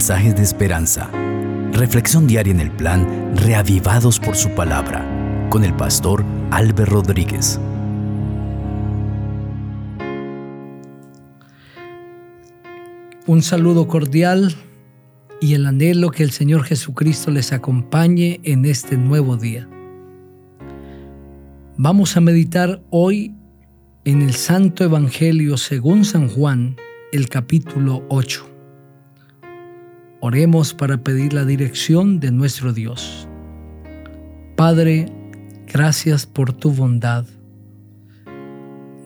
mensajes de esperanza. Reflexión diaria en el plan Reavivados por su palabra con el pastor Álvaro Rodríguez. Un saludo cordial y el anhelo que el Señor Jesucristo les acompañe en este nuevo día. Vamos a meditar hoy en el Santo Evangelio según San Juan, el capítulo 8. Oremos para pedir la dirección de nuestro Dios. Padre, gracias por tu bondad.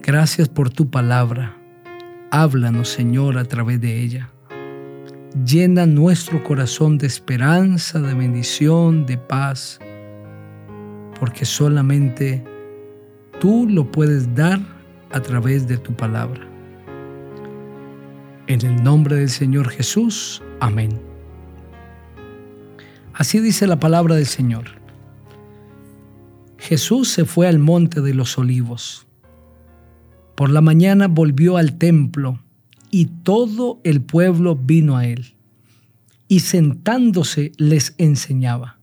Gracias por tu palabra. Háblanos, Señor, a través de ella. Llena nuestro corazón de esperanza, de bendición, de paz, porque solamente tú lo puedes dar a través de tu palabra. En el nombre del Señor Jesús. Amén. Así dice la palabra del Señor. Jesús se fue al monte de los olivos. Por la mañana volvió al templo y todo el pueblo vino a él. Y sentándose les enseñaba.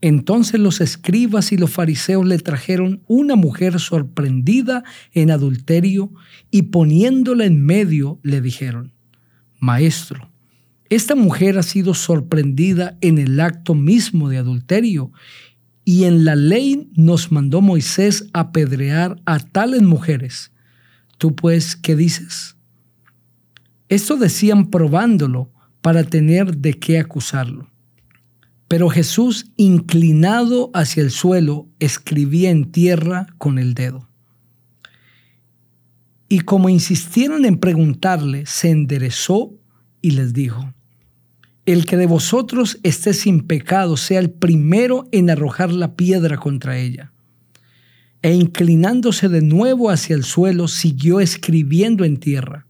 Entonces los escribas y los fariseos le trajeron una mujer sorprendida en adulterio y poniéndola en medio le dijeron, Maestro, esta mujer ha sido sorprendida en el acto mismo de adulterio y en la ley nos mandó Moisés apedrear a tales mujeres. ¿Tú pues qué dices? Esto decían probándolo para tener de qué acusarlo. Pero Jesús, inclinado hacia el suelo, escribía en tierra con el dedo. Y como insistieron en preguntarle, se enderezó y les dijo, el que de vosotros esté sin pecado sea el primero en arrojar la piedra contra ella. E inclinándose de nuevo hacia el suelo, siguió escribiendo en tierra.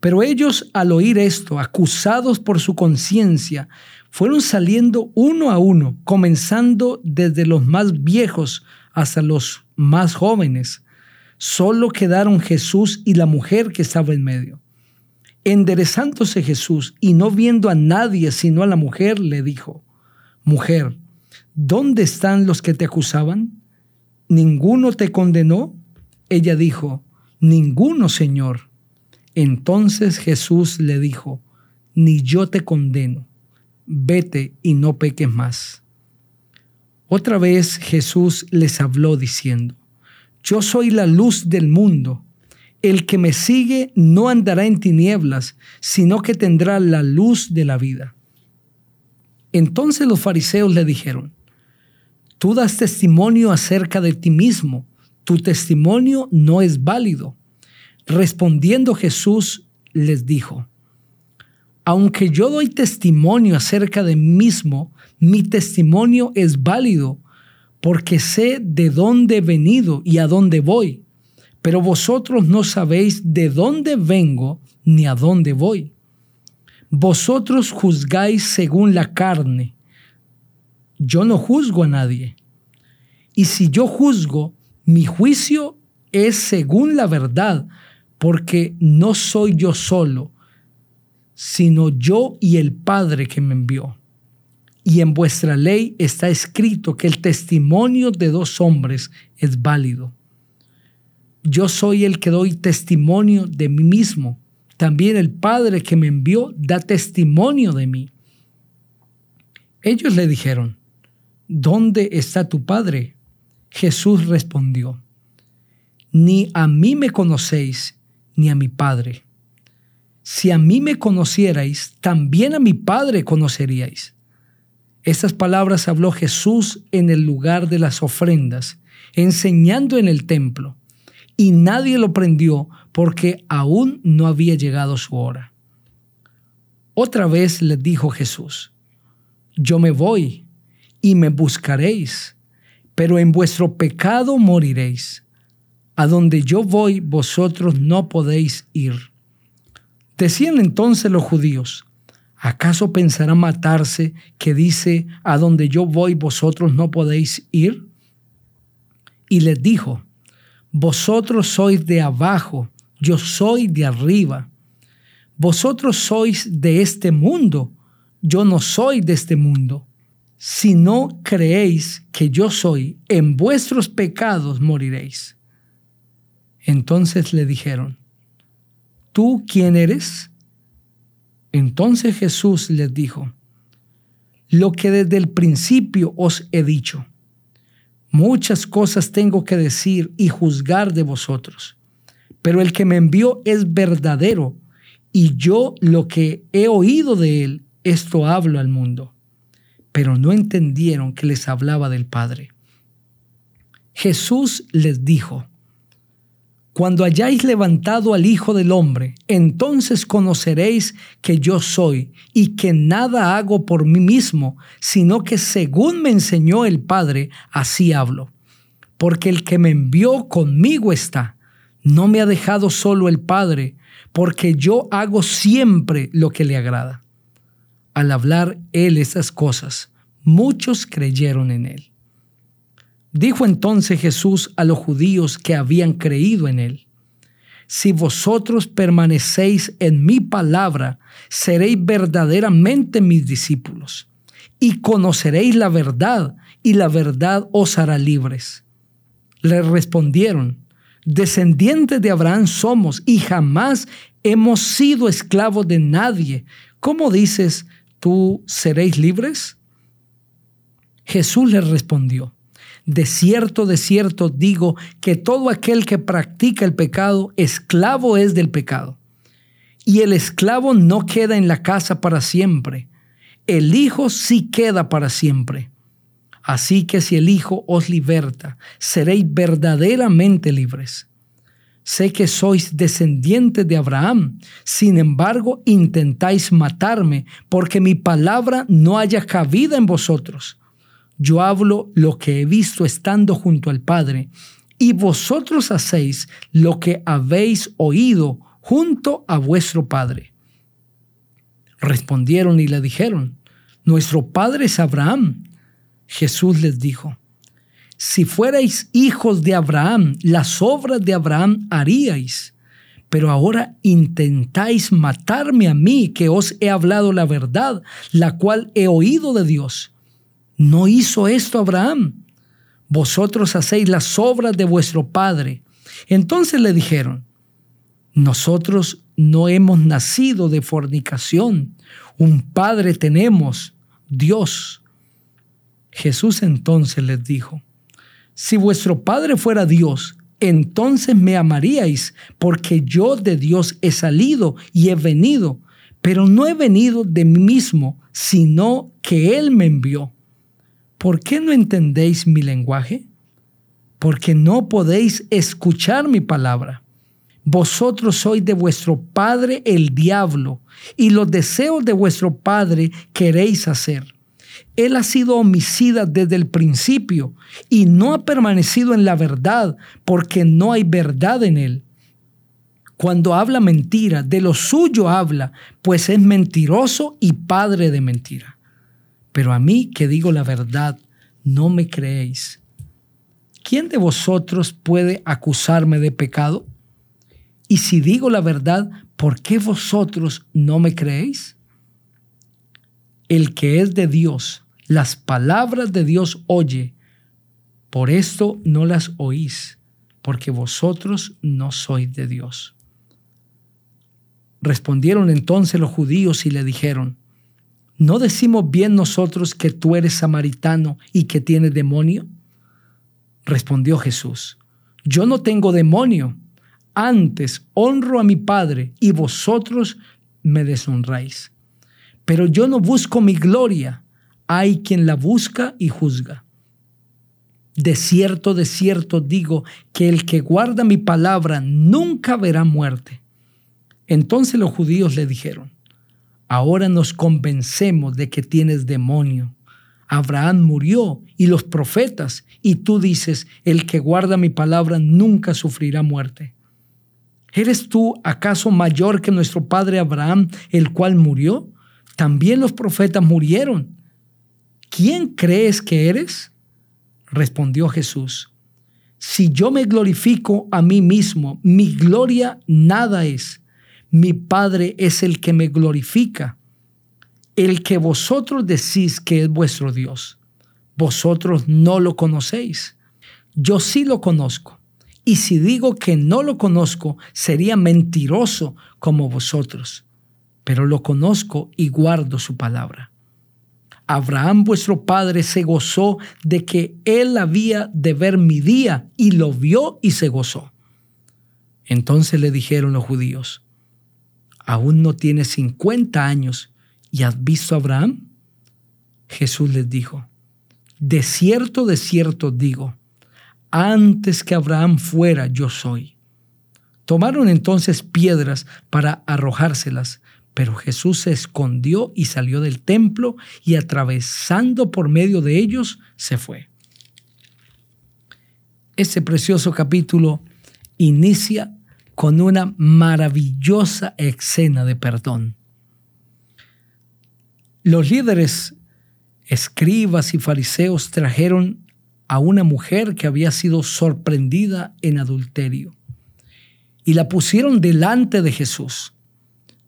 Pero ellos, al oír esto, acusados por su conciencia, fueron saliendo uno a uno, comenzando desde los más viejos hasta los más jóvenes. Solo quedaron Jesús y la mujer que estaba en medio. Enderezándose Jesús y no viendo a nadie sino a la mujer, le dijo, Mujer, ¿dónde están los que te acusaban? ¿Ninguno te condenó? Ella dijo, Ninguno, Señor. Entonces Jesús le dijo, Ni yo te condeno, vete y no peques más. Otra vez Jesús les habló diciendo, Yo soy la luz del mundo. El que me sigue no andará en tinieblas, sino que tendrá la luz de la vida. Entonces los fariseos le dijeron, Tú das testimonio acerca de ti mismo, tu testimonio no es válido. Respondiendo Jesús les dijo, Aunque yo doy testimonio acerca de mí mismo, mi testimonio es válido, porque sé de dónde he venido y a dónde voy pero vosotros no sabéis de dónde vengo ni a dónde voy. Vosotros juzgáis según la carne. Yo no juzgo a nadie. Y si yo juzgo, mi juicio es según la verdad, porque no soy yo solo, sino yo y el Padre que me envió. Y en vuestra ley está escrito que el testimonio de dos hombres es válido. Yo soy el que doy testimonio de mí mismo. También el Padre que me envió da testimonio de mí. Ellos le dijeron, ¿dónde está tu Padre? Jesús respondió, ni a mí me conocéis, ni a mi Padre. Si a mí me conocierais, también a mi Padre conoceríais. Estas palabras habló Jesús en el lugar de las ofrendas, enseñando en el templo y nadie lo prendió porque aún no había llegado su hora. Otra vez les dijo Jesús, yo me voy y me buscaréis, pero en vuestro pecado moriréis. A donde yo voy vosotros no podéis ir. Decían entonces los judíos, ¿acaso pensará matarse que dice, a donde yo voy vosotros no podéis ir? Y les dijo, vosotros sois de abajo, yo soy de arriba. Vosotros sois de este mundo, yo no soy de este mundo. Si no creéis que yo soy, en vuestros pecados moriréis. Entonces le dijeron, ¿tú quién eres? Entonces Jesús les dijo, lo que desde el principio os he dicho. Muchas cosas tengo que decir y juzgar de vosotros, pero el que me envió es verdadero y yo lo que he oído de él, esto hablo al mundo. Pero no entendieron que les hablaba del Padre. Jesús les dijo, cuando hayáis levantado al Hijo del Hombre, entonces conoceréis que yo soy y que nada hago por mí mismo, sino que según me enseñó el Padre, así hablo. Porque el que me envió conmigo está. No me ha dejado solo el Padre, porque yo hago siempre lo que le agrada. Al hablar él esas cosas, muchos creyeron en él. Dijo entonces Jesús a los judíos que habían creído en él, si vosotros permanecéis en mi palabra, seréis verdaderamente mis discípulos, y conoceréis la verdad, y la verdad os hará libres. Le respondieron, descendientes de Abraham somos, y jamás hemos sido esclavos de nadie. ¿Cómo dices, tú seréis libres? Jesús les respondió, de cierto, de cierto digo que todo aquel que practica el pecado, esclavo es del pecado. Y el esclavo no queda en la casa para siempre. El Hijo sí queda para siempre. Así que si el Hijo os liberta, seréis verdaderamente libres. Sé que sois descendientes de Abraham, sin embargo intentáis matarme, porque mi palabra no haya cabida en vosotros. Yo hablo lo que he visto estando junto al Padre, y vosotros hacéis lo que habéis oído junto a vuestro Padre. Respondieron y le dijeron, Nuestro Padre es Abraham. Jesús les dijo, Si fuerais hijos de Abraham, las obras de Abraham haríais. Pero ahora intentáis matarme a mí, que os he hablado la verdad, la cual he oído de Dios. ¿No hizo esto Abraham? Vosotros hacéis las obras de vuestro padre. Entonces le dijeron, nosotros no hemos nacido de fornicación. Un padre tenemos, Dios. Jesús entonces les dijo, si vuestro padre fuera Dios, entonces me amaríais, porque yo de Dios he salido y he venido, pero no he venido de mí mismo, sino que Él me envió. ¿Por qué no entendéis mi lenguaje? Porque no podéis escuchar mi palabra. Vosotros sois de vuestro padre el diablo, y los deseos de vuestro padre queréis hacer. Él ha sido homicida desde el principio y no ha permanecido en la verdad porque no hay verdad en él. Cuando habla mentira, de lo suyo habla, pues es mentiroso y padre de mentira. Pero a mí que digo la verdad, no me creéis. ¿Quién de vosotros puede acusarme de pecado? Y si digo la verdad, ¿por qué vosotros no me creéis? El que es de Dios, las palabras de Dios oye, por esto no las oís, porque vosotros no sois de Dios. Respondieron entonces los judíos y le dijeron, ¿no decimos bien nosotros que tú eres samaritano y que tienes demonio? Respondió Jesús, yo no tengo demonio, antes honro a mi Padre y vosotros me deshonráis. Pero yo no busco mi gloria, hay quien la busca y juzga. De cierto, de cierto digo que el que guarda mi palabra nunca verá muerte. Entonces los judíos le dijeron, Ahora nos convencemos de que tienes demonio. Abraham murió y los profetas, y tú dices, el que guarda mi palabra nunca sufrirá muerte. ¿Eres tú acaso mayor que nuestro padre Abraham, el cual murió? También los profetas murieron. ¿Quién crees que eres? Respondió Jesús. Si yo me glorifico a mí mismo, mi gloria nada es mi Padre es el que me glorifica, el que vosotros decís que es vuestro Dios, vosotros no lo conocéis. Yo sí lo conozco. Y si digo que no lo conozco, sería mentiroso como vosotros. Pero lo conozco y guardo su palabra. Abraham vuestro padre se gozó de que él había de ver mi día y lo vio y se gozó. Entonces le dijeron los judíos, ¿aún no tienes 50 años y has visto a Abraham? Jesús les dijo, de cierto, de cierto digo, antes que Abraham fuera, yo soy. Tomaron entonces piedras para arrojárselas, pero Jesús se escondió y salió del templo y atravesando por medio de ellos se fue. Este precioso capítulo inicia con una maravillosa escena de perdón. Los líderes, escribas y fariseos trajeron a una mujer que había sido sorprendida en adulterio y la pusieron delante de Jesús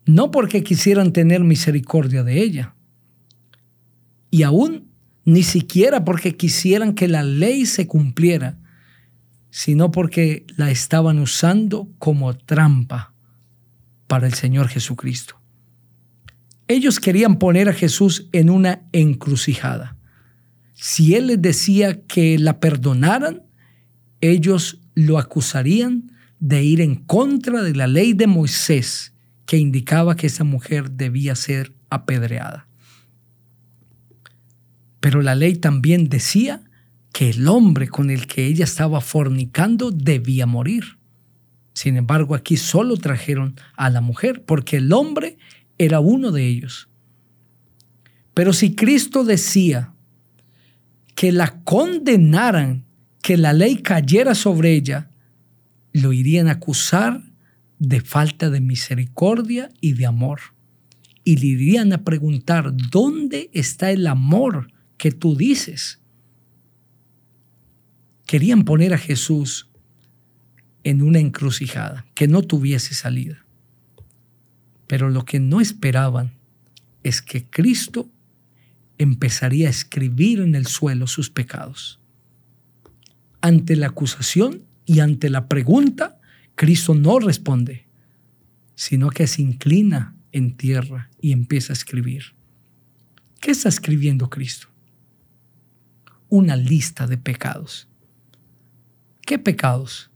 no porque quisieran tener misericordia de ella, y aún ni siquiera porque quisieran que la ley se cumpliera, sino porque la estaban usando como trampa para el Señor Jesucristo. Ellos querían poner a Jesús en una encrucijada. Si Él les decía que la perdonaran, ellos lo acusarían de ir en contra de la ley de Moisés que indicaba que esa mujer debía ser apedreada. Pero la ley también decía que el hombre con el que ella estaba fornicando debía morir. Sin embargo, aquí solo trajeron a la mujer, porque el hombre era uno de ellos. Pero si Cristo decía que la condenaran, que la ley cayera sobre ella, lo irían a acusar de falta de misericordia y de amor. Y le irían a preguntar, ¿dónde está el amor que tú dices? Querían poner a Jesús en una encrucijada, que no tuviese salida. Pero lo que no esperaban es que Cristo empezaría a escribir en el suelo sus pecados. Ante la acusación y ante la pregunta, Cristo no responde, sino que se inclina en tierra y empieza a escribir. ¿Qué está escribiendo Cristo? Una lista de pecados. ¿Qué pecados?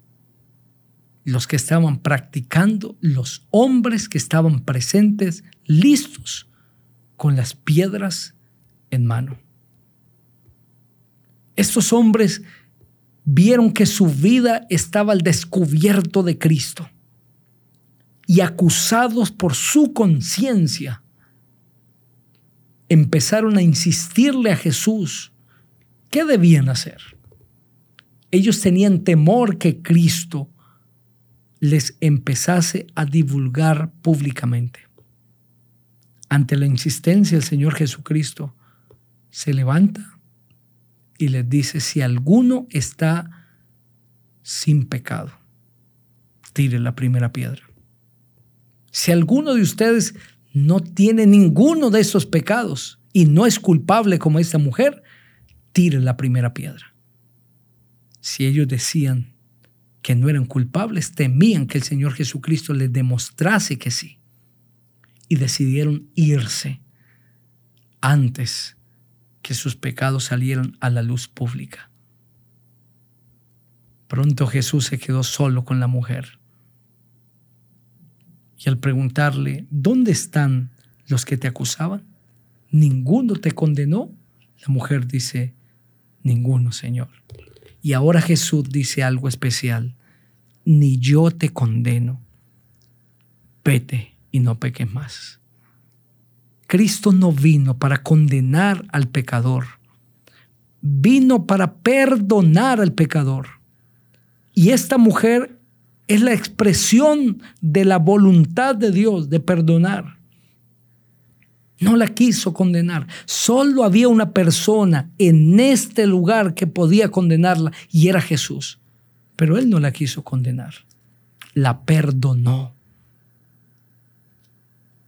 Los que estaban practicando, los hombres que estaban presentes, listos, con las piedras en mano. Estos hombres vieron que su vida estaba al descubierto de Cristo y acusados por su conciencia, empezaron a insistirle a Jesús qué debían hacer. Ellos tenían temor que Cristo les empezase a divulgar públicamente. Ante la insistencia del Señor Jesucristo, se levanta y les dice, si alguno está sin pecado, tire la primera piedra. Si alguno de ustedes no tiene ninguno de esos pecados y no es culpable como esta mujer, tire la primera piedra. Si ellos decían que no eran culpables, temían que el Señor Jesucristo les demostrase que sí. Y decidieron irse antes que sus pecados salieron a la luz pública. Pronto Jesús se quedó solo con la mujer. Y al preguntarle, ¿dónde están los que te acusaban? ¿Ninguno te condenó? La mujer dice, ninguno, Señor. Y ahora Jesús dice algo especial, ni yo te condeno, vete y no peques más. Cristo no vino para condenar al pecador, vino para perdonar al pecador. Y esta mujer es la expresión de la voluntad de Dios de perdonar. No la quiso condenar. Solo había una persona en este lugar que podía condenarla y era Jesús. Pero él no la quiso condenar. La perdonó.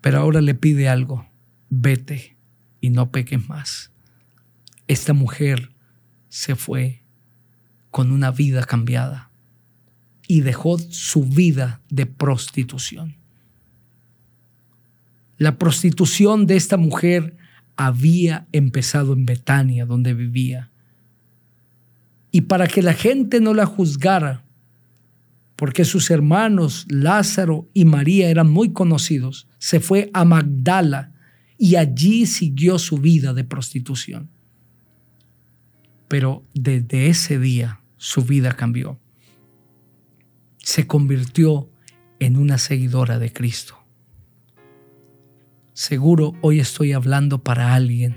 Pero ahora le pide algo vete y no peques más. Esta mujer se fue con una vida cambiada y dejó su vida de prostitución. La prostitución de esta mujer había empezado en Betania, donde vivía. Y para que la gente no la juzgara, porque sus hermanos Lázaro y María eran muy conocidos, se fue a Magdala y allí siguió su vida de prostitución. Pero desde ese día su vida cambió. Se convirtió en una seguidora de Cristo. Seguro hoy estoy hablando para alguien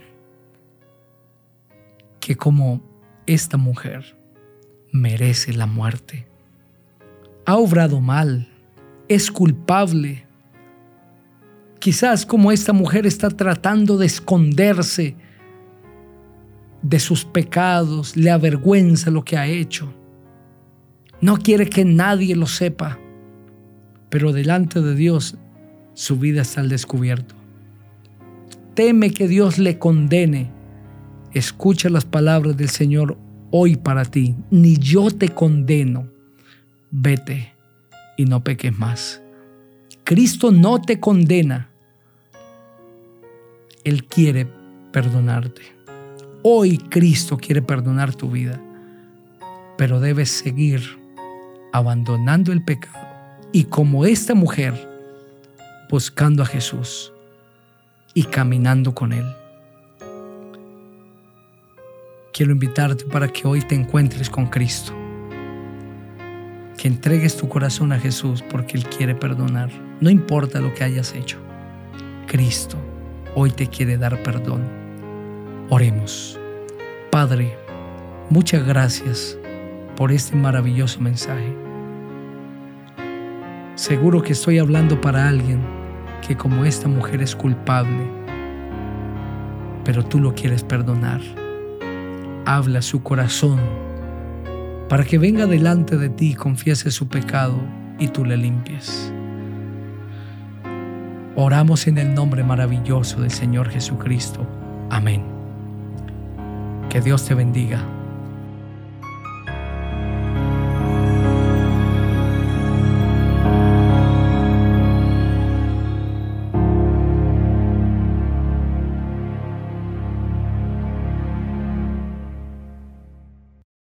que como esta mujer merece la muerte. Ha obrado mal, es culpable. Quizás como esta mujer está tratando de esconderse de sus pecados, le avergüenza lo que ha hecho. No quiere que nadie lo sepa, pero delante de Dios su vida está al descubierto. Teme que Dios le condene. Escucha las palabras del Señor hoy para ti. Ni yo te condeno. Vete y no peques más. Cristo no te condena. Él quiere perdonarte. Hoy Cristo quiere perdonar tu vida, pero debes seguir abandonando el pecado y como esta mujer, buscando a Jesús y caminando con Él. Quiero invitarte para que hoy te encuentres con Cristo, que entregues tu corazón a Jesús porque Él quiere perdonar, no importa lo que hayas hecho. Cristo hoy te quiere dar perdón. Oremos. Padre, muchas gracias por este maravilloso mensaje. Seguro que estoy hablando para alguien que como esta mujer es culpable, pero tú lo quieres perdonar. Habla su corazón para que venga delante de ti confiese su pecado y tú le limpies. Oramos en el nombre maravilloso del Señor Jesucristo. Amén. Que Dios te bendiga.